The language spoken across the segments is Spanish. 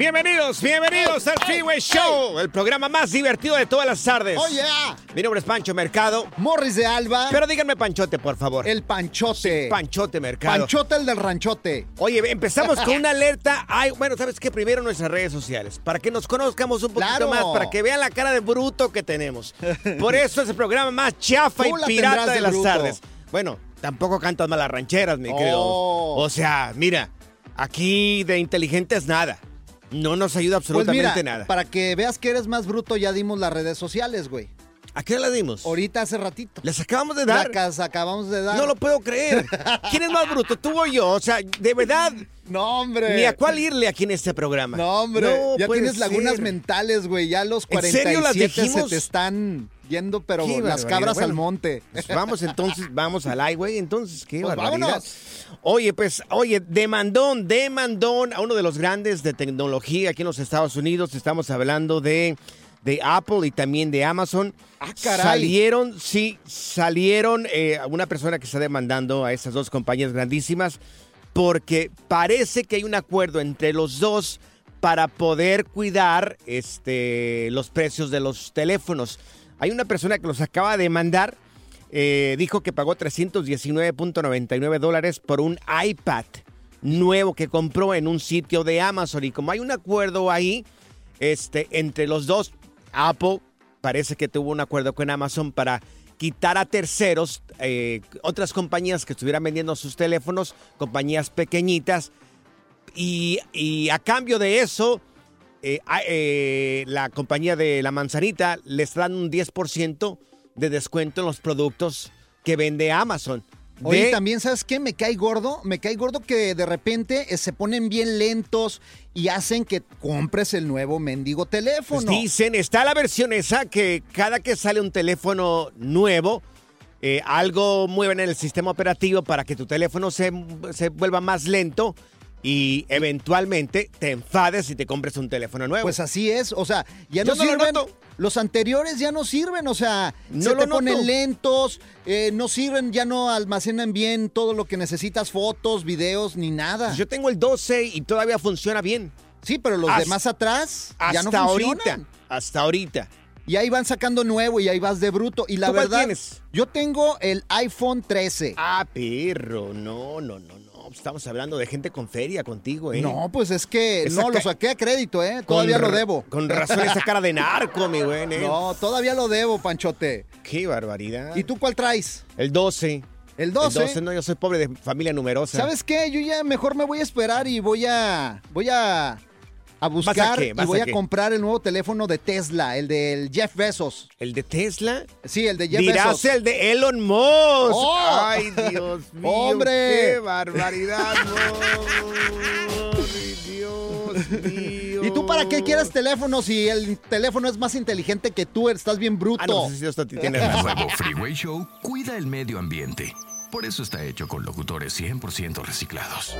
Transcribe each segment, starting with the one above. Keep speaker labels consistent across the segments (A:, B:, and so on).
A: Bienvenidos, bienvenidos al Freeway Show, el programa más divertido de todas las tardes.
B: Oh, yeah.
A: Mi nombre es Pancho Mercado.
B: Morris de Alba.
A: Pero díganme Panchote, por favor.
B: El Panchote.
A: Panchote Mercado.
B: Panchote el del ranchote.
A: Oye, empezamos con una alerta. Ay, bueno, ¿sabes qué? Primero nuestras redes sociales, para que nos conozcamos un poquito
B: Claro.
A: más, para que vean la cara de bruto que tenemos. Por eso es el programa más chafa y pirata de,
B: de
A: las tardes. Bueno, tampoco cantas mal las rancheras, mi querido.
B: Oh.
A: O sea, mira, aquí de inteligentes nada. No nos ayuda
B: Pues
A: absolutamente
B: mira,
A: nada.
B: para que veas que eres más bruto, ya dimos las redes sociales, güey.
A: ¿A qué la dimos?
B: Ahorita hace ratito.
A: Les acabamos de dar.
B: Las acabamos de dar.
A: No lo puedo creer. ¿Quién es más bruto, tú o yo? O sea, de verdad,
B: No, hombre.
A: ni a cuál irle aquí en este programa.
B: No, hombre.
A: No
B: ya tienes lagunas mentales, güey. Ya los
A: ¿En serio
B: 47
A: las
B: se
A: dijimos?
B: te están yendo, pero
A: Qué
B: las cabras al monte.
A: Pues vamos entonces, vamos al highway, entonces, qué
B: Pues
A: barbaridad.
B: vámonos.
A: Oye, pues, oye, demandón, demandón a uno de los grandes de tecnología aquí en los Estados Unidos. Estamos hablando de, de Apple y también de Amazon.
B: Ah, caray.
A: Salieron, sí, salieron eh, una persona que está demandando a estas dos compañías grandísimas porque parece que hay un acuerdo entre los dos para poder cuidar este, los precios de los teléfonos. Hay una persona que los acaba de demandar, eh, dijo que pagó 319.99 dólares por un iPad nuevo que compró en un sitio de Amazon. Y como hay un acuerdo ahí este, entre los dos, Apple parece que tuvo un acuerdo con Amazon para quitar a terceros, eh, otras compañías que estuvieran vendiendo sus teléfonos, compañías pequeñitas, y a cambio de eso, eh, eh, la compañía de la manzanita les dan un 10% de descuento en los productos que vende Amazon.
B: Oye,
A: De-
B: también, ¿sabes qué? Me cae gordo. Me cae gordo que de repente eh, se ponen bien lentos y hacen que compres el nuevo mendigo
A: Pues
B: teléfono.
A: dicen, está la versión esa que cada que sale un teléfono nuevo, eh, algo mueven en el sistema operativo para que tu teléfono se, se vuelva más lento y eventualmente te enfades y te compres un teléfono nuevo.
B: Pues así es, o sea, ya no, sirven. Los anteriores ya no sirven, o sea,
A: No
B: se
A: lo
B: te ponen
A: noto.
B: lentos, eh, no sirven, ya no almacenan bien todo lo que necesitas, fotos, videos, ni nada.
A: Yo tengo el 12 y todavía funciona bien.
B: sí, pero los
A: Hasta-
B: de más atrás
A: Hasta
B: ya no
A: ahorita.
B: funcionan.
A: Hasta ahorita.
B: Y ahí van sacando nuevo y ahí vas de bruto. Y la
A: ¿Tú cuál
B: verdad,
A: tienes?
B: yo tengo el iPhone 13.
A: Ah, perro. No, no, no, no. Estamos hablando de gente con feria contigo, ¿eh?
B: No, pues es que
A: Esa
B: no, lo saqué a crédito, ¿eh? Todavía lo debo.
A: Con razón esa cara de narco, mi güey. ¿eh?
B: No, todavía lo debo, Panchote.
A: Qué barbaridad.
B: ¿Y tú cuál traes?
A: El 12.
B: El 12.
A: El 12, no, yo soy pobre de familia numerosa.
B: ¿Sabes qué? Yo ya mejor me voy a esperar y voy a. Voy a. a buscar
A: qué?
B: y
A: ¿Vas
B: voy
A: a
B: comprar el nuevo teléfono de Tesla, el del Jeff Bezos.
A: ¿El de Tesla?
B: Sí, el de Jeff
A: Dirás
B: Bezos.
A: el de Elon Musk.
B: ¡Oh!
A: Ay, Dios mío.
B: ¡Hombre!
A: ¡Qué barbaridad! Dios mío.
B: ¿Y tú para qué quieres teléfono si el teléfono es más inteligente que tú? Estás bien bruto.
A: Ah, no, sí, esto tienes
C: El nuevo Freeway Show cuida el medio ambiente. Por eso está hecho con locutores 100% reciclados.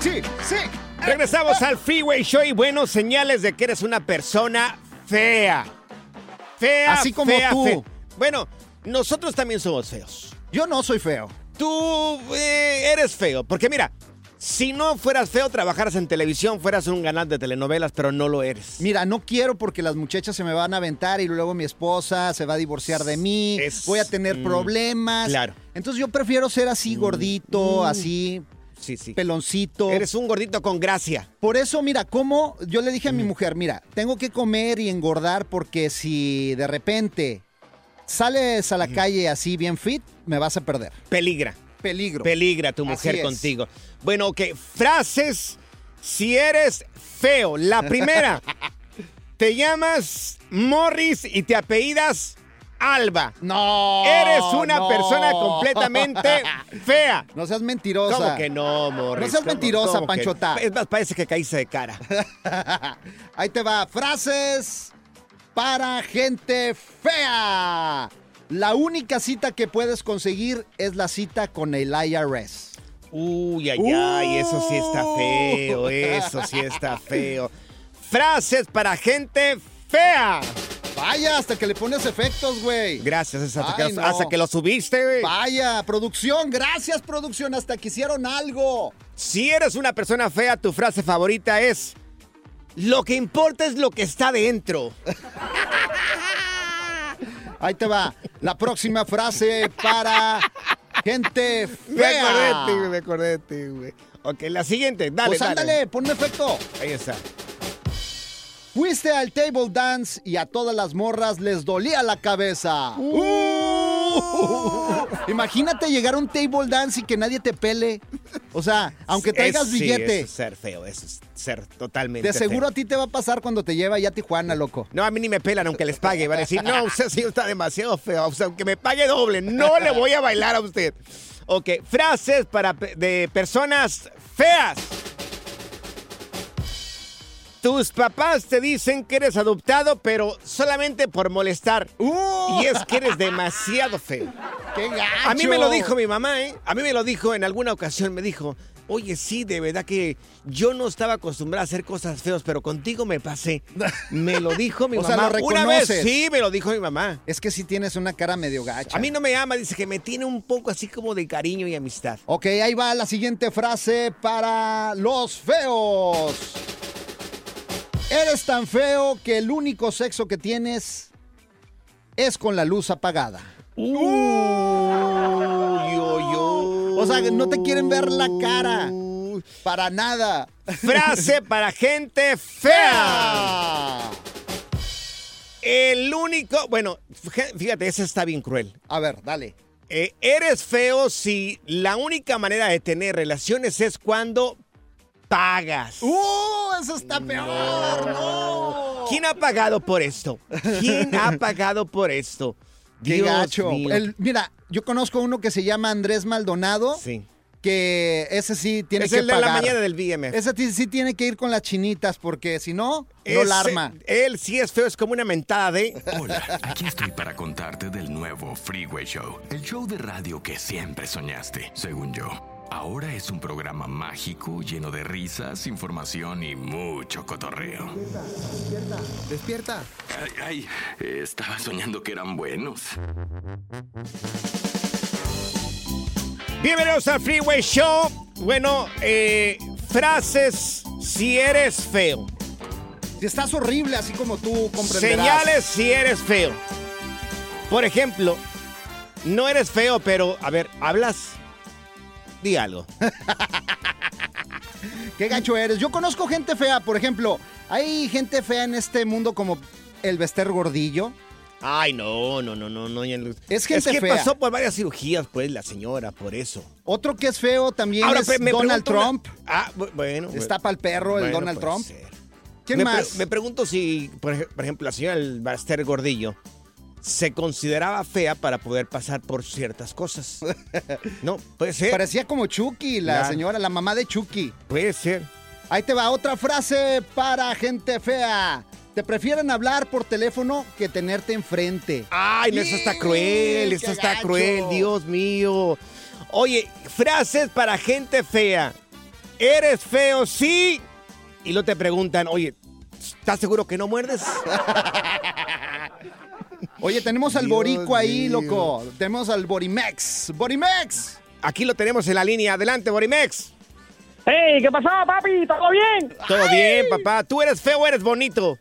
B: Sí, sí.
A: Regresamos al Freeway Show y bueno, señales de que eres una persona fea. Fea,
B: Así como
A: fea,
B: tú.
A: fea. Bueno, nosotros también somos feos.
B: Yo no soy feo.
A: Tú eh, eres feo, porque mira, si no fueras feo, trabajaras en televisión, fueras un ganante de telenovelas, pero no lo eres.
B: Mira, no quiero porque las muchachas se me van a aventar y luego mi esposa se va a divorciar de mí.
A: Es-
B: voy a tener
A: mm,
B: problemas.
A: claro.
B: Entonces yo prefiero ser así gordito, así,
A: Sí, sí.
B: peloncito.
A: Eres un gordito con gracia.
B: Por eso, mira, cómo yo le dije a mi mujer, mira, tengo que comer y engordar porque si de repente sales a la calle así bien fit, me vas a perder.
A: Peligra.
B: Peligro.
A: Peligra tu mujer contigo. Bueno, ok. Frases si eres feo. La primera. te llamas Morris y te apellidas Alba.
B: no.
A: Eres una
B: no.
A: persona completamente fea.
B: No seas mentirosa.
A: ¿Cómo que no, Morris?
B: No seas
A: ¿Cómo-
B: mentirosa,
A: cómo que-
B: Panchota.
A: Es más, parece que caíste de cara.
B: Ahí te va. Frases para gente fea. La única cita que puedes conseguir es la cita con el IRS.
A: Uy, ay, ay, eso sí está feo, eso sí está feo. Frases para gente fea.
B: Vaya, hasta que le pones efectos, güey.
A: Gracias, hasta,
B: Ay,
A: que,
B: no.
A: hasta que lo subiste, güey.
B: Vaya, producción, gracias, producción, hasta que hicieron algo.
A: Si eres una persona fea, tu frase favorita es: Lo que importa es lo que está dentro.
B: Ahí te va. La próxima frase para gente
A: Me acordé de
B: fea.
A: ti, güey, me acordé de ti, güey. Ok, la siguiente, dale,
B: Pues
A: dale.
B: ándale, ponme efecto.
A: Ahí está.
B: Fuiste al table dance y a todas las morras les dolía la cabeza. Uh. Imagínate llegar a un table dance y que nadie te pele. O sea, aunque traigas
A: Es- sí,
B: billete,
A: eso es ser feo, eso es ser totalmente
B: de seguro
A: feo.
B: a ti te va a pasar cuando te lleva ya a Tijuana, loco.
A: No, a mí ni me pelan aunque les pague. Van a decir, no, usted sí está demasiado feo. O sea, aunque me pague doble, no le voy a bailar a usted. Ok, frases para de personas feas. Tus papás te dicen que eres adoptado, pero solamente por molestar.
B: Uh.
A: Y es que eres demasiado feo.
B: ¡Qué gacho!
A: A mí me lo dijo mi mamá, ¿eh? A mí me lo dijo en alguna ocasión, me dijo, oye, sí, de verdad que yo no estaba acostumbrada a hacer cosas feas, pero contigo me pasé. Me lo dijo mi
B: O sea,
A: mamá.
B: ¿lo
A: Una vez, sí, me lo dijo mi mamá.
B: Es que sí tienes una cara medio gacha.
A: A mí no me ama, dice que me tiene un poco así como de cariño y amistad.
B: Ok, ahí va la siguiente frase para los feos. Eres tan feo que el único sexo que tienes es con la luz apagada.
A: Uy, uy, uy.
B: O sea, no te quieren ver la cara. Para nada.
A: Frase para gente fea. El único, bueno, fíjate, ese está bien cruel.
B: A ver, dale.
A: Eh, eres feo si la única manera de tener relaciones es cuando pagas.
B: ¡Uh! Eso está peor. No.
A: ¿Quién ha pagado por esto? ¿Quién ha pagado por esto?
B: Qué
A: Dios
B: gacho.
A: mío.
B: El- mira, yo conozco uno que se llama Andrés Maldonado.
A: Sí.
B: Que ese sí tiene
A: Es
B: que
A: el de la
B: pagar.
A: mañana del BMF.
B: Ese sí, tiene que ir con las chinitas porque si no, no la arma.
A: Él sí es feo, es como una mentada de...
C: Hola, aquí estoy para contarte del nuevo Freeway Show, el show de radio que siempre soñaste, según yo. Ahora es un programa mágico lleno de risas, información y mucho cotorreo.
B: Despierta.
C: Ay, ay, estaba soñando que eran buenos.
A: Bienvenidos al Freeway Show. Bueno, eh, frases si eres feo.
B: Si estás horrible, así como tú comprenderás.
A: Señales si eres feo. Por ejemplo, no eres feo, pero, a ver, ¿hablas? Di algo.
B: Qué gacho eres. Yo conozco gente fea, por ejemplo. Hay gente fea en este mundo como el Bester Gordillo.
A: Ay, no, no, no, no, no.
B: Es gente
A: es que
B: fea.
A: pasó por varias cirugías, pues, la señora, por eso.
B: Otro que es feo también
A: Ahora,
B: es
A: me
B: Donald Trump.
A: una- Ah, bu- bueno.
B: Está para el perro el Donald Trump.
A: ser.
B: ¿Quién
A: me, pre-
B: más?
A: me pregunto si, por, ej- por ejemplo, la señora del Baster Gordillo se consideraba fea para poder pasar por ciertas cosas. No, puede ser.
B: Parecía como Chucky, la
A: Claro.
B: señora, la mamá de Chucky.
A: Puede ser.
B: Ahí te va otra frase para gente fea. Te prefieren hablar por teléfono que tenerte enfrente.
A: Ay, no, eso está cruel,
B: ¡Qué
A: eso está
B: gacho!
A: cruel, Dios mío. Oye, frases para gente fea. ¿Eres feo? Sí. Y luego te preguntan, oye, ¿estás seguro que no muerdes?
B: Oye, tenemos al
A: Dios
B: boricua ahí, loco. Tenemos al Borimex. ¡Borimex!
A: Aquí lo tenemos en la línea. Adelante, Borimex.
D: Hey, ¿qué pasó, papi? ¿Todo bien?
A: Todo bien, papá. ¿Tú eres feo o eres bonito?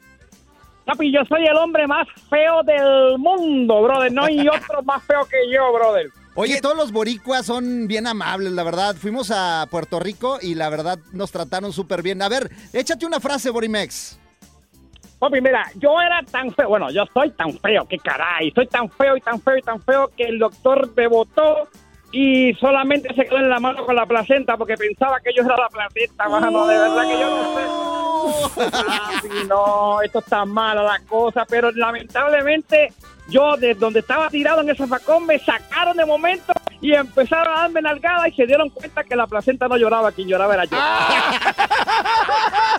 D: Papi, yo soy el hombre más feo del mundo, brother. No hay otro más feo que yo, brother.
B: Oye, todos los boricuas son bien amables, la verdad. Fuimos a Puerto Rico y la verdad nos trataron súper bien. A ver, échate una frase, Borimex.
D: Papi, mira, yo era tan feo. Bueno, yo soy tan feo, que caray. Soy tan feo y tan feo y tan feo que el doctor me botó y solamente se quedó en la mano con la placenta porque pensaba que yo era la placenta, mano. De verdad que yo no sé. Papi, no, esto está mala la cosa, pero lamentablemente yo de donde estaba tirado en ese facón me sacaron de momento y empezaron a darme nalgada y se dieron cuenta que la placenta no lloraba, quien lloraba era yo.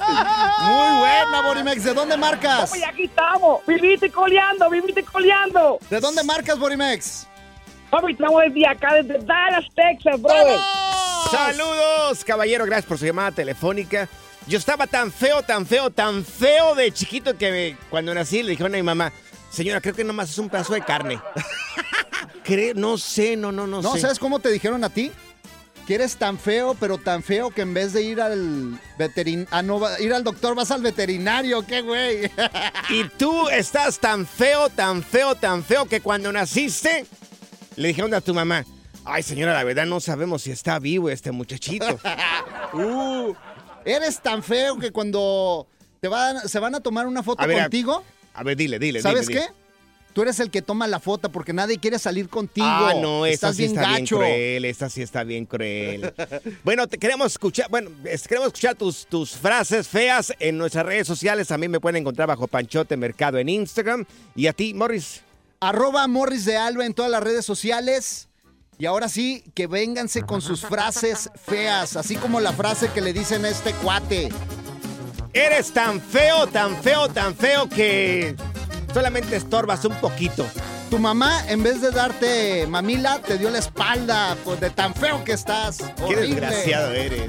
B: Muy buena, Borimex. ¿De dónde marcas?
D: Papi, aquí estamos, viviste y coleando, viviste y coleando.
B: ¿De dónde marcas, Borimex?
D: Papi, estamos desde acá, desde Dallas, Texas, brother.
A: Saludos, caballero. Gracias por su llamada telefónica. Yo estaba tan feo, tan feo, tan feo de chiquito que me- cuando nací le dijeron a mi mamá, señora, creo que nomás es un pedazo de carne. Creo, no sé, no, no, no,
B: No,
A: sé.
B: ¿sabes cómo te dijeron a ti? Que eres tan feo, pero tan feo que en vez de ir al veterin ah, no, ir al doctor vas al veterinario, qué güey.
A: Y tú estás tan feo, tan feo, tan feo que cuando naciste le dijeron a tu mamá, ay señora, la verdad no sabemos si está vivo este muchachito.
B: Uh, eres tan feo que cuando te van, se van a tomar una foto
A: A ver, a-
B: contigo,
A: A ver, dile, dile,
B: ¿sabes
A: dile,
B: qué?
A: dile.
B: Tú eres el que toma la foto porque nadie quiere salir contigo.
A: Ah, no, esta
B: Estás
A: sí
B: bien
A: está bien cruel, esta sí está bien cruel. bueno, te queremos escuchar, bueno, queremos escuchar tus, tus frases feas en nuestras redes sociales. También me pueden encontrar bajo Panchote Mercado en Instagram. Y a ti, Morris.
B: Arroba Morris de Alba en todas las redes sociales. Y ahora sí, que vénganse con sus frases feas, así como la frase que le dicen a este cuate.
A: Eres tan feo, tan feo, tan feo que solamente estorbas un poquito.
B: Tu mamá, en vez de darte mamila, te dio la espalda, pues de tan feo que estás.
A: Qué
B: Horrible.
A: desgraciado eres.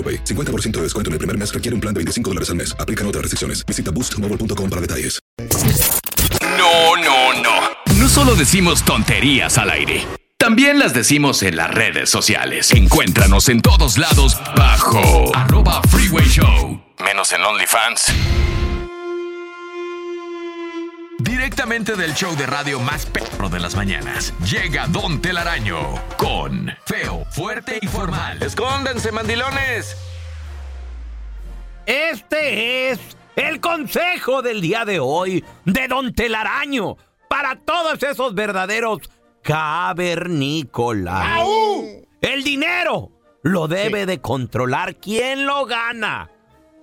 E: AroPay. 50% de descuento en el primer mes requiere un plan de 25 dólares al mes. Aplican otras restricciones. Visita boostmobile.com para detalles.
C: No, no, no. No solo decimos tonterías al aire. También las decimos en las redes sociales. Encuéntranos en todos lados bajo arroba freeway show. Menos en OnlyFans. Directamente del show de radio más perro de las mañanas. Llega Don Telaraño con Feo, Fuerte y Formal.
F: ¡Escóndanse, mandilones! Este es el consejo del día de hoy de Don Telaraño.
G: para todos esos verdaderos cavernícolas. El dinero lo debe de controlar quien lo gana.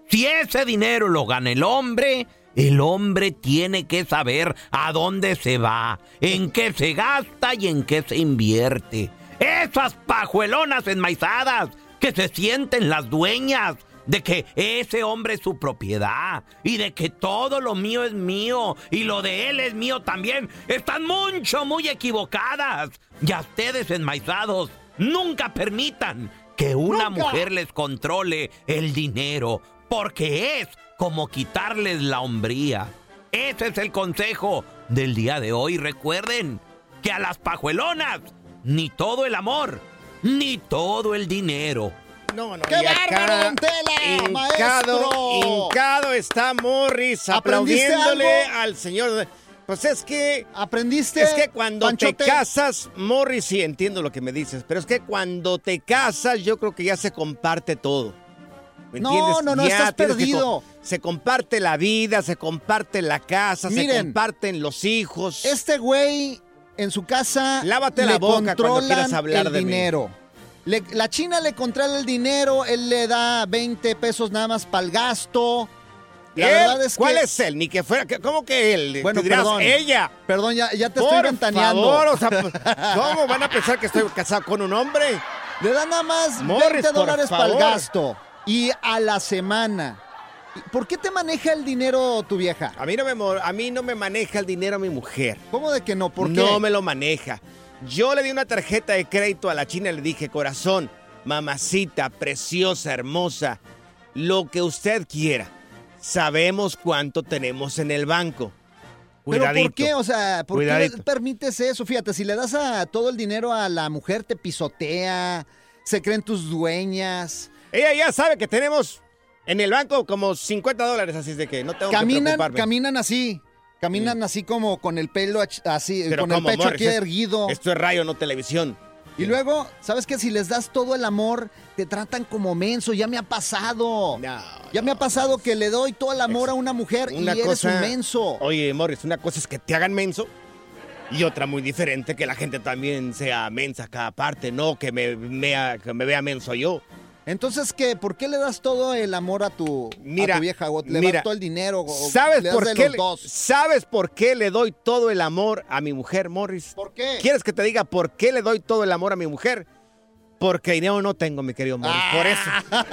G: Si ese dinero lo gana el hombre, el hombre tiene que saber a dónde se va, en qué se gasta y en qué se invierte. Esas pajuelonas enmaizadas que se sienten las dueñas de que ese hombre es su propiedad y de que todo lo mío es mío y lo de él es mío también, están mucho, muy equivocadas. Y a ustedes enmaizados, nunca permitan que una
B: Nunca.
G: mujer les controle el dinero, porque es como quitarles la hombría. Ese es el consejo del día de hoy. Recuerden que a las pajuelonas ni todo el amor, ni todo el dinero.
A: No, no,
B: ¡Qué bárbaro, don Tela,
A: hincado,
B: maestro!
A: hincado está Morris
B: ¿Aprendiste
A: aplaudiéndole
B: algo?
A: al señor. Pues es que
B: ¿Aprendiste?
A: Es que cuando
B: Panchote?
A: te casas, Morris, sí entiendo lo que me dices, pero es que cuando te casas, yo creo que ya se comparte todo. ¿Me
B: No,
A: entiendes?
B: no, no,
A: Ya
B: estás perdido.
A: Se comparte la vida, se comparte la casa, se comparten los hijos.
B: Este güey en su casa
A: Lávate
B: le
A: la boca cuando quieras hablar
B: el
A: de
B: dinero. Le- la China le controla el dinero, él le da 20 pesos nada más para el gasto. La verdad es que
A: ¿Cuál es él? Ni que fuera, ¿cómo que él?
B: Bueno,
A: dirás,
B: perdón.
A: ella.
B: Perdón, ya, ya te
A: Por
B: estoy ventaneando.
A: favor, o sea, pues, ¿cómo van a pensar que estoy casado con un hombre?
B: Le dan nada más
A: Morris,
B: 20
A: por
B: dólares para el gasto. Y a la semana. ¿Por qué te maneja el dinero tu vieja?
A: A mí no me, a mí no me maneja el dinero mi mujer.
B: ¿Cómo de que no? ¿Por qué?
A: No me lo maneja. Yo le di una tarjeta de crédito a la china y le dije, corazón, mamacita, preciosa, hermosa, lo que usted quiera. Sabemos cuánto tenemos en el banco.
B: ¿Pero
A: Cuidadito.
B: por qué? O sea, ¿por qué permites eso? Fíjate, si le das a todo el dinero a la mujer, te pisotea, se creen tus dueñas.
A: Ella ya sabe que tenemos en el banco como 50 dólares, así es de que no tengo que
B: Caminan,
A: preocuparme.
B: caminan así. Caminan así como con el pelo así,
A: Pero
B: con el
A: ¿cómo,
B: pecho aquí
A: Es-
B: erguido.
A: Esto es radio, no televisión.
B: Y luego, ¿sabes qué? Si les das todo el amor, te tratan como menso. Ya me ha pasado.
A: No,
B: ya me ha pasado que le doy todo el amor a una mujer
A: Una
B: y eres un menso.
A: Oye, Morris, una cosa es que te hagan menso y otra muy diferente que la gente también sea mensa a cada parte, no que me, que me vea menso yo.
B: Entonces, ¿qué? ¿Por qué le das todo el amor a tu, a
A: Mira,
B: tu vieja? ¿O le
A: mira,
B: das todo el dinero? o
A: ¿Sabes
B: le das
A: por
B: de
A: qué?
B: los
A: le-
B: dos?
A: ¿Sabes por qué le doy todo el amor a mi mujer, Morris?
B: ¿Por qué?
A: ¿Quieres que te diga por qué le doy todo el amor a mi mujer? Porque dinero no tengo, mi querido Morris. Por
B: Ah.
A: eso.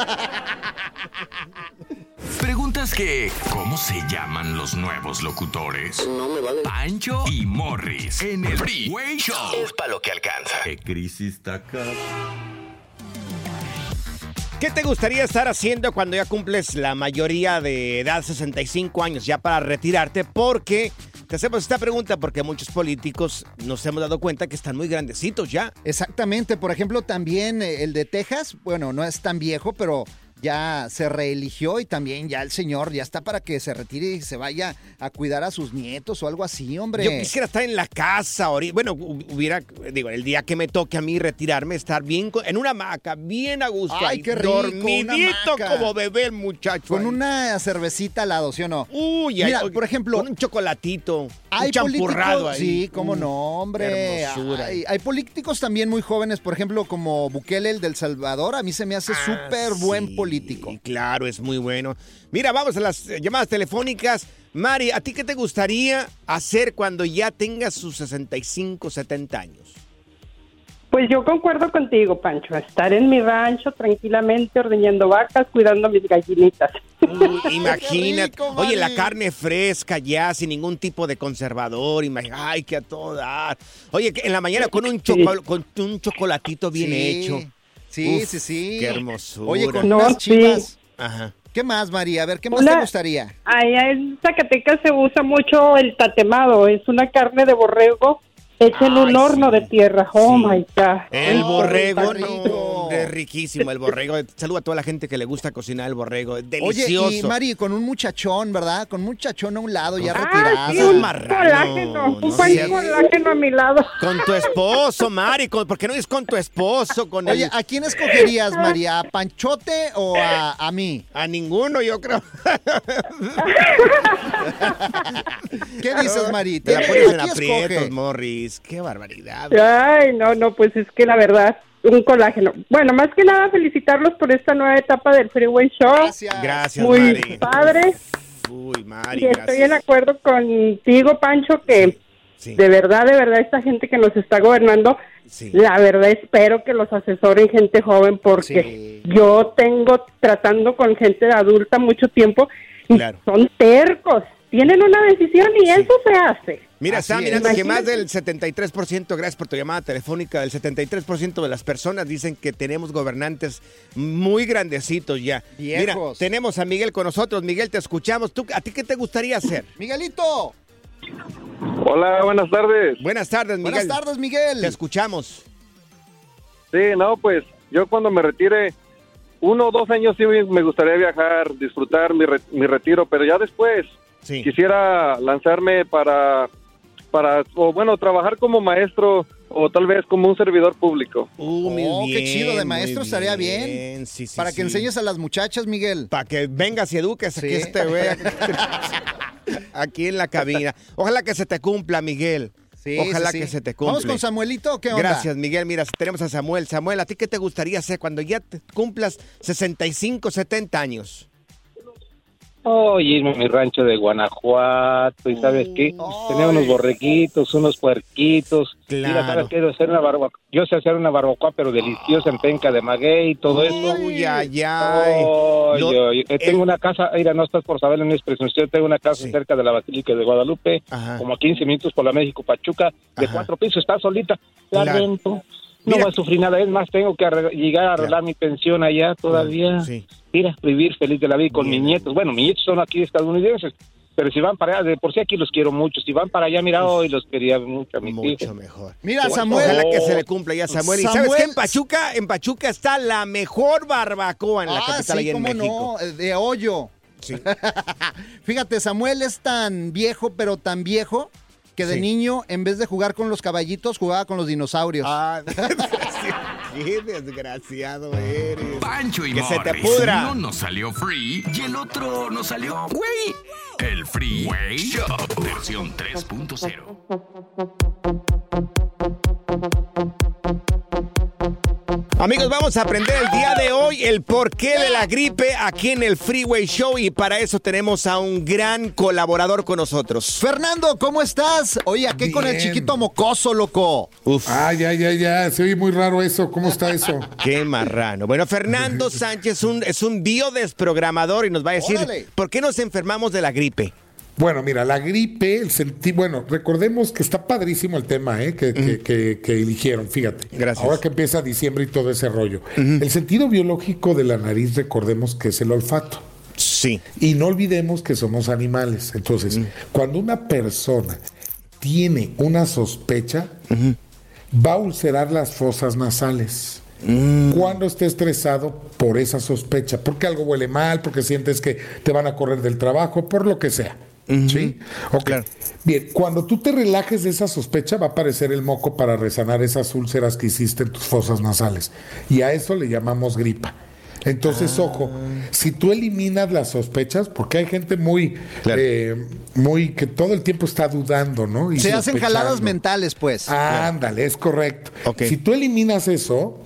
C: Preguntas que, ¿cómo se llaman los nuevos locutores? No me vale. Pancho y Morris en el Freeway Show. Es para lo que alcanza. ¿Qué crisis está acá?
A: ¿Qué te gustaría estar haciendo cuando ya cumples la mayoría de edad, 65 años, ya para retirarte? Porque te hacemos esta pregunta porque muchos políticos nos hemos dado cuenta que están muy grandecitos ya.
B: Exactamente. Por ejemplo, también eh, el de Texas, bueno, no es tan viejo, pero ya se reeligió y también ya el señor ya está para que se retire y se vaya a cuidar a sus nietos o algo así, hombre.
A: Yo quisiera estar en la casa. Bueno, hu- hubiera, digo, el día que me toque a mí retirarme, estar bien en una hamaca, bien a gusto.
B: Ay,
A: ahí,
B: qué rico,
A: Dormidito como bebé el muchacho.
B: Con
A: ahí.
B: una cervecita al lado, ¿sí o no?
A: Uy,
B: Mira,
A: ay,
B: por ejemplo,
A: Con un chocolatito.
B: Hay
A: champurrado ahí.
B: sí, cómo no, hombre. Hay, hay políticos también muy jóvenes, por ejemplo, como Bukele, el del Salvador. A mí se me hace
A: Ah,
B: súper buen
A: sí,
B: político.
A: Claro, es muy bueno. Mira, vamos a las eh, llamadas telefónicas. Mari, ¿a ti qué te gustaría hacer cuando ya tengas sus 65, 70 años?
H: Pues yo concuerdo contigo, Pancho. Estar en mi rancho tranquilamente ordeñando vacas, cuidando a mis gallinitas.
A: Imagínate.
B: rico,
A: Oye, la carne fresca ya, sin ningún tipo de conservador. imag- Ay, que a todo dar. Oye, que en la mañana con un, choco- con un chocolatito bien
B: Sí,
A: hecho.
B: Sí,
A: Uf,
B: sí, sí.
A: Qué hermosura.
B: Oye, con
H: No,
B: unas
H: sí.
B: chivas.
A: Ajá.
B: ¿Qué más, María? A ver, ¿qué más
H: Una-
B: te gustaría?
H: Allá en Zacatecas se usa mucho el tatemado. Es una carne de borrego en un
A: Ay,
H: horno
A: sí.
H: de tierra. Oh
A: Sí.
H: my God.
A: El
B: Oh,
A: borrego,
B: rico.
A: Es riquísimo el borrego. Saludo a toda la gente que le gusta cocinar el borrego. Es
B: Oye,
A: delicioso.
B: y Mari, con un muchachón, ¿verdad? Con un muchachón a un lado, ya
H: Ah,
B: retirado.
H: sí, un
A: marrano,
H: colágeno, un
A: no
H: colágeno a mi lado.
A: Con tu esposo, Mari. con- ¿Por qué no es con tu esposo? Con
B: Oye,
A: el-
B: ¿a quién escogerías, María? ¿A Panchote o a, a mí?
A: A ninguno, yo creo.
B: ¿Qué dices, Mari?
A: Te la
B: ¿Tienes-
A: pones en aprietos,
B: escoge?
A: Morris. Qué barbaridad.
H: Ay, no, no, pues es que la verdad, un colágeno. Bueno, más que nada felicitarlos por esta nueva etapa del Freeway Show.
B: Gracias.
A: Gracias,
H: Muy
A: Mari.
H: padre.
A: Uy, Mari,
H: Y estoy en acuerdo contigo, Pancho, que
A: Sí,
H: de verdad, de verdad, esta gente que nos está gobernando,
A: sí.
H: la verdad espero que los asesoren gente joven porque yo tengo tratando con gente adulta mucho tiempo y
A: Claro.
H: son tercos. Tienen una decisión y eso se hace.
A: Mira,
B: Así
A: está
B: es.
A: mirando que más del 73%, gracias por tu llamada telefónica, del 73% de las personas dicen que tenemos gobernantes muy grandecitos ya. Mira, tenemos a Miguel con nosotros. Miguel, te escuchamos. ¿Tú, ¿A ti qué te gustaría hacer?
B: Miguelito.
I: Hola, buenas tardes.
A: Buenas tardes, Miguel.
B: Buenas tardes, Miguel.
A: Te escuchamos.
I: Sí, no, pues yo cuando me retire, uno o dos años sí me gustaría viajar, disfrutar mi, re- mi retiro, pero ya después
A: Sí.
I: quisiera lanzarme para, para, o bueno, trabajar como maestro o tal vez como un servidor público.
A: Uh, muy
B: Oh, qué chido, de maestro estaría bien.
A: Sí, sí,
B: Para que enseñes a las muchachas, Miguel.
A: Para que vengas y eduques aquí este güey. Aquí en la cabina. Ojalá que se te cumpla, Miguel.
B: Sí,
A: Ojalá
B: sí, sí.
A: que se te cumpla.
B: Vamos con Samuelito, ¿qué onda?
A: Gracias, Miguel. Mira, tenemos a Samuel. Samuel, ¿a ti qué te gustaría hacer cuando ya te cumplas 65, 70 años?
J: Oh, irme a mi rancho de Guanajuato y sabes qué, tener unos borreguitos, unos puerquitos. Mira,
A: Claro.
J: sabes quiero hacer una barbacoa. Yo sé hacer una barbacoa, pero deliciosa en penca de maguey y todo eso.
A: Uy, ay, ay.
J: Oh,
A: Lo-
J: yo, yo- tengo
A: el-
J: una casa, mira, no estás por saber en expresión, yo tengo una casa
A: Sí.
J: cerca de la Basílica de Guadalupe,
A: Ajá.
J: como a 15 minutos por la México Pachuca, de
A: Ajá.
J: cuatro pisos, está solita, la
A: Claro.
J: rento. No
A: Mira-
J: va a sufrir nada, es más, tengo que arreglar- llegar a arreglar mi pensión allá todavía.
A: Sí.
J: Mira, vivir feliz de la vida con mis nietos. Bueno, mis nietos son aquí estadounidenses, pero si van para allá, de por sí aquí los quiero mucho. Si van para allá, mira, hoy los quería mucho a mis
A: Mucho
J: hijos.
A: mejor.
B: Mira, Samuel.
A: Ojalá que se le cumpla ya Samuel. ¿Y sabes
B: Samuel-
A: qué? En Pachuca, en Pachuca está la mejor barbacoa en la
B: ah,
A: capital
B: sí,
A: allá en
B: cómo
A: México.
B: no, eh, de hoyo.
A: Sí.
B: Fíjate, Samuel es tan viejo, pero tan viejo, que de
A: Sí.
B: niño, en vez de jugar con los caballitos, jugaba con los dinosaurios.
A: Ah, qué desgraciado eres.
C: Pancho y
A: Que se te pudra.
C: Uno nos salió free y el otro nos salió güey. El Freeway Show, versión 3.0.
A: Amigos, vamos a aprender el día de hoy el porqué de la gripe aquí en el Freeway Show y para eso tenemos a un gran colaborador con nosotros.
B: Fernando, ¿cómo estás? Oye, ¿a qué con el chiquito mocoso, loco?
A: Uf,
K: Ah, ya, ya, ya. Se oye muy raro eso. ¿Cómo está eso?
A: qué marrano. Bueno, Fernando Sánchez un- es un biodesprogramador y nos va a decir
B: Órale.
A: por qué nos enfermamos de la gripe.
K: Bueno, mira, la gripe, el senti bueno, recordemos que está padrísimo el tema ¿eh? que, que- que- que eligieron, fíjate.
A: Gracias.
K: Ahora que empieza diciembre y todo ese rollo. El sentido biológico de la nariz, recordemos que es el olfato.
A: Sí.
K: Y no olvidemos que somos animales. Entonces, cuando una persona tiene una sospecha, va a ulcerar las fosas nasales. Cuando esté estresado por esa sospecha, porque algo huele mal, porque sientes que te van a correr del trabajo, por lo que sea. ¿Sí? Ok.
A: Claro.
K: Bien, cuando tú te relajes de esa sospecha, va a aparecer el moco para resanar esas úlceras que hiciste en tus fosas nasales. Y a eso le llamamos gripa. Entonces, ojo, si tú eliminas las sospechas, porque hay gente muy, eh, muy que todo el tiempo está dudando, ¿no? Y
B: Se hacen jaladas mentales, pues.
K: Ándale, es correcto.
A: Ok.
K: Si tú eliminas eso,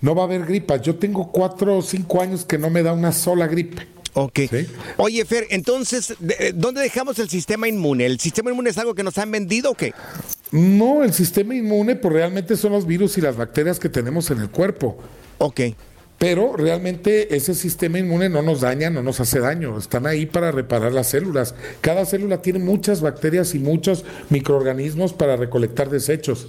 K: no va a haber gripa. Yo tengo cuatro o cinco años que no me da una sola gripe.
A: Ok.
K: Sí.
A: Oye, Fer, entonces, de- ¿dónde dejamos el sistema inmune? ¿El sistema inmune es algo que nos han vendido o qué?
K: No, el sistema inmune, pues realmente son los virus y las bacterias que tenemos en el cuerpo.
A: Ok.
K: Pero realmente ese sistema inmune no nos daña, no nos hace daño. Están ahí para reparar las células. Cada célula tiene muchas bacterias y muchos microorganismos para recolectar desechos.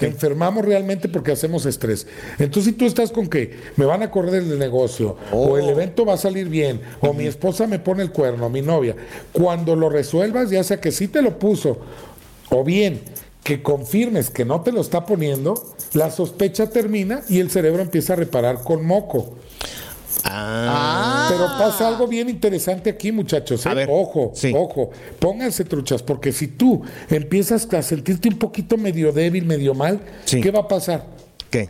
K: Enfermamos realmente porque hacemos estrés. Entonces, si tú estás con que me van a correr del negocio, o el evento va a salir bien, o mi esposa me pone el cuerno, mi novia, cuando lo resuelvas, ya sea que sí te lo puso, o bien que confirmes que no te lo está poniendo, la sospecha termina y el cerebro empieza a reparar con moco.
A: Ah.
K: Pero pasa algo bien interesante aquí, muchachos. ¿eh? Ojo, ojo. Pónganse truchas, porque si tú empiezas a sentirte un poquito medio débil, medio mal, ¿qué va a pasar?
A: ¿Qué?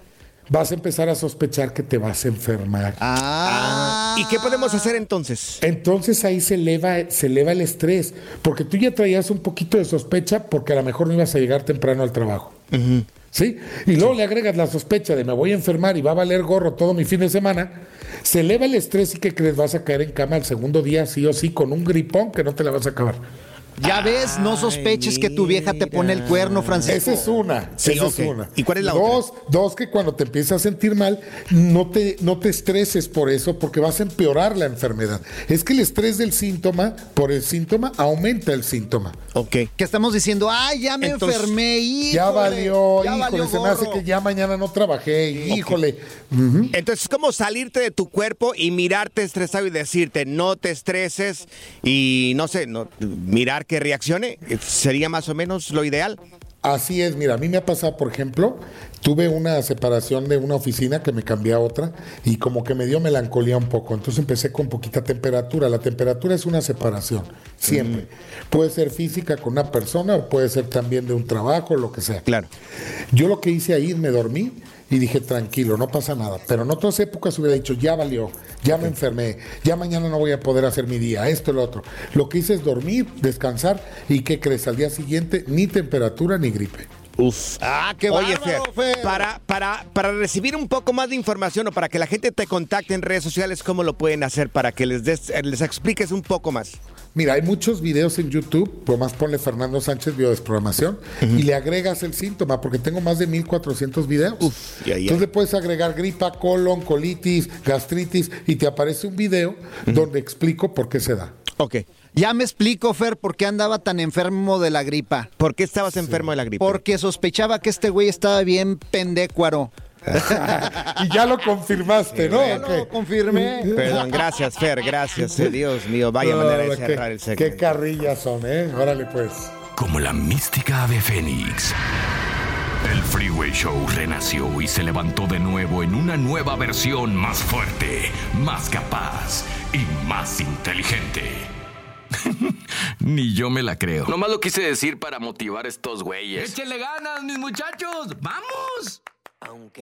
K: Vas a empezar a sospechar que te vas a enfermar.
A: Ah. ¿Y qué podemos hacer entonces?
K: Entonces ahí se eleva, se eleva el estrés, porque tú ya traías un poquito de sospecha porque a lo mejor no ibas a llegar temprano al trabajo. ¿Sí? Y luego le agregas la sospecha de me voy a enfermar y va a valer gorro todo mi fin de semana. Se eleva el estrés y que crees vas a caer en cama el segundo día sí o sí con un gripón que no te la vas a acabar.
B: Ya ves, no sospeches que tu vieja te pone el cuerno, Francisco.
K: Esa es una.
A: Sí,
K: esa es una.
A: ¿Y cuál es la
K: dos, Dos, que cuando te empiezas a sentir mal, no te, no te estreses por eso, porque vas a empeorar la enfermedad. Es que el estrés del síntoma, por el síntoma, aumenta el síntoma.
A: Ok.
B: Que estamos diciendo, ay, ya me
K: Entonces,
B: enfermé, híjole,
K: Ya valió,
B: ya
K: híjole,
B: valió
K: se me hace
B: gorro".
K: que ya mañana no trabajé, híjole.
A: Entonces es como salirte de tu cuerpo y mirarte estresado y decirte no te estreses y no sé, no, mirar que reaccione. ¿Sería más o menos lo ideal?
K: Así es, mira, a mí me ha pasado, por ejemplo, tuve una separación de una oficina que me cambié a otra y como que me dio melancolía un poco, entonces empecé con poquita temperatura. La temperatura es una separación, siempre. Puede ser física con una persona o puede ser también de un trabajo, lo que sea.
A: Claro.
K: Yo lo que hice ahí, me dormí y dije, tranquilo, no pasa nada. Pero en otras épocas hubiera dicho, ya valió, ya me enfermé, ya mañana no voy a poder hacer mi día, esto y lo otro. Lo que hice es dormir, descansar y ¿qué crees? Al día siguiente ni temperatura ni gripe.
A: Uf.
B: Ah, qué
A: Oye,
B: bárbaro,
A: Fer,
B: Fer.
A: Para, para, para recibir un poco más de información o para que la gente te contacte en redes sociales, ¿cómo lo pueden hacer? Para que les, des- les expliques un poco más.
K: Mira, hay muchos videos en YouTube, por más ponle Fernando Sánchez Biodesprogramación y le agregas el síntoma, porque tengo más de 1400 videos.
A: ya, ya.
K: Entonces le puedes agregar gripa, colon, colitis, gastritis y te aparece un video donde explico por qué se da.
A: Ok.
B: Ya me explico, Fer, por qué andaba tan enfermo de la gripa.
A: ¿Por qué estabas enfermo de la gripe?
B: Porque sospechaba que este güey estaba bien pendécuaro.
K: Y ya lo confirmaste, ¿no?
B: Ya lo confirmé.
A: Perdón, gracias, Fer, gracias. Dios mío, vaya
K: No,
A: manera de
K: qué-
A: cerrar el
K: Qué
A: segmento.
K: carrillas son, ¿eh? Órale pues.
C: Como la mística ave fénix. El Freeway Show renació y se levantó de nuevo en una nueva versión más fuerte, más capaz y más inteligente. Ni yo me la creo.
F: Nomás lo quise decir para motivar a estos güeyes.
C: ¡Échenle ganas, mis muchachos! ¡Vamos!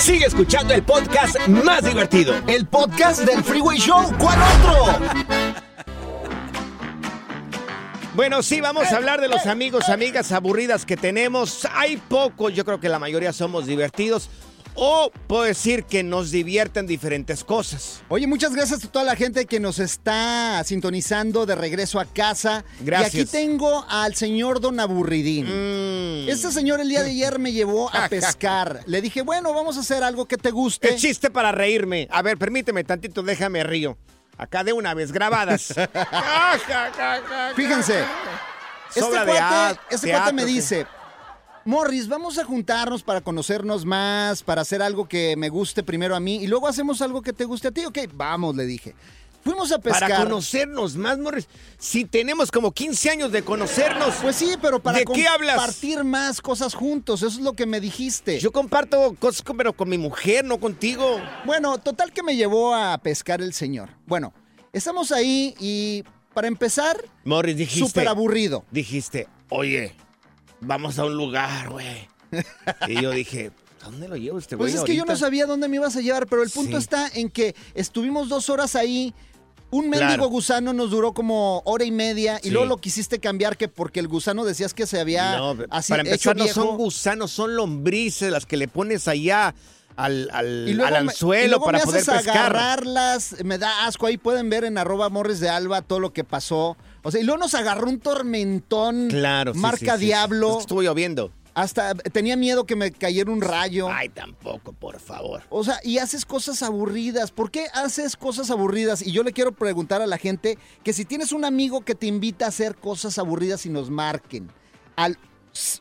A: Sigue escuchando el podcast más divertido.
B: El podcast del Freeway Show. ¿Cuál otro?
A: Bueno, sí, vamos a hablar de los amigos, amigas aburridas que tenemos. Hay pocos, yo creo que la mayoría somos divertidos. O puedo decir que nos divierten diferentes cosas.
B: Oye, muchas gracias a toda la gente que nos está sintonizando de regreso a casa.
A: Gracias.
B: Y aquí tengo al señor Don Aburridín.
A: Mm.
B: Este señor el día de ayer me llevó a pescar. Le dije, bueno, vamos a hacer algo que te guste.
A: El chiste para reírme. A ver, permíteme tantito, déjame río. Acá de una vez grabadas.
B: Fíjense, Este
A: Sobra
B: cuate, este
A: teatro,
B: cuate me dice, Morris, vamos a juntarnos para conocernos más, para hacer algo que me guste primero a mí y luego hacemos algo que te guste a ti. Ok, vamos, le dije. Fuimos a pescar.
A: Para conocernos más, Morris. Si tenemos como 15 años de conocernos.
B: Pues sí, pero para
A: ¿De qué hablas?
B: compartir más cosas juntos, eso es lo que me dijiste.
A: Yo comparto cosas con- pero con mi mujer, no contigo.
B: Bueno, total que me llevó a pescar el señor. Bueno, estamos ahí y para empezar,
A: Morris, dijiste.
B: súper aburrido.
A: Dijiste, oye, vamos a un lugar, güey. y yo dije, ¿a dónde lo llevo este güey?
B: Pues es que yo no sabía dónde me ibas a llevar, pero el punto
A: Sí.
B: está en que estuvimos dos horas ahí. Un mendigo
A: Claro.
B: gusano nos duró como hora y media y luego lo quisiste cambiar que porque el gusano decías que se había
A: No,
B: así
A: para
B: hecho
A: empezar, no
B: viejo.
A: son gusanos, son lombrices las que le pones allá al, al,
B: y luego
A: al
B: me- y
A: anzuelo
B: luego
A: para
B: me
A: poder
B: haces
A: pescar.
B: agarrarlas, me da asco. Ahí pueden ver en arroba morres de alba todo lo que pasó. O sea, y luego nos agarró un tormentón.
A: Claro,
B: Marca
A: sí, sí.
B: Diablo.
A: Es que estuvo lloviendo.
B: Hasta tenía miedo que me cayera un rayo.
A: Ay, tampoco, por favor.
B: O sea, y haces cosas aburridas. ¿Por qué haces cosas aburridas? Y yo le quiero preguntar a la gente que si tienes un amigo que te invita a hacer cosas aburridas y nos marquen al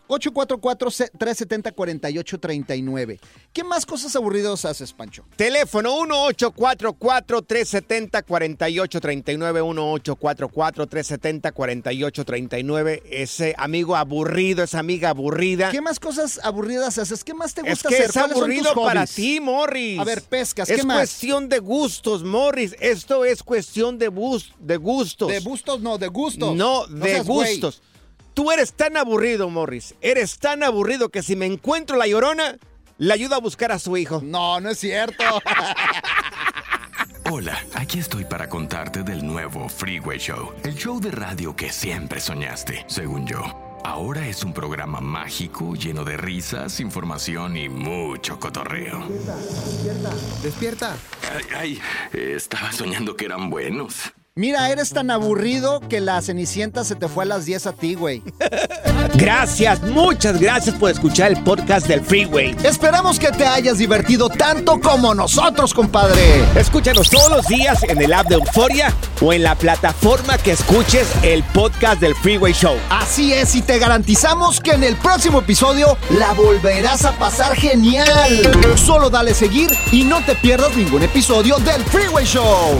B: 844-370-4839. ¿Qué más cosas aburridas haces, Pancho?
A: Teléfono 1844-370-4839, 1844-370-4839. Ese amigo aburrido, esa amiga aburrida.
B: ¿Qué más cosas aburridas haces? ¿Qué más te gusta
A: Es que
B: hacer?
A: es
B: ¿Cuáles son
A: aburrido para ti, Morris.
B: A ver, pescas,
A: Es
B: ¿qué más?
A: cuestión de gustos, Morris. Esto es cuestión de, bus- de gustos.
B: De gustos, no, de gustos.
A: No, de
B: güey.
A: gustos. Tú eres tan aburrido, Morris. Eres tan aburrido que si me encuentro la llorona, le ayudo a buscar a su hijo.
B: No, no es cierto.
C: Hola, aquí estoy para contarte del nuevo Freeway Show, el show de radio que siempre soñaste, según yo. Ahora es un programa mágico lleno de risas, información y mucho cotorreo.
B: Despierta.
C: Ay, ay, estaba soñando que eran buenos.
B: Mira, eres tan aburrido que la Cenicienta se te fue a las 10 a ti, güey.
A: Gracias, muchas gracias por escuchar el podcast del Freeway.
B: Esperamos que te hayas divertido tanto como nosotros, compadre.
A: Escúchanos todos los días en el app de Euforia o en la plataforma que escuches el podcast del Freeway Show.
B: Así es, y te garantizamos que en el próximo episodio la volverás a pasar genial. Solo dale seguir y no te pierdas ningún episodio del Freeway Show.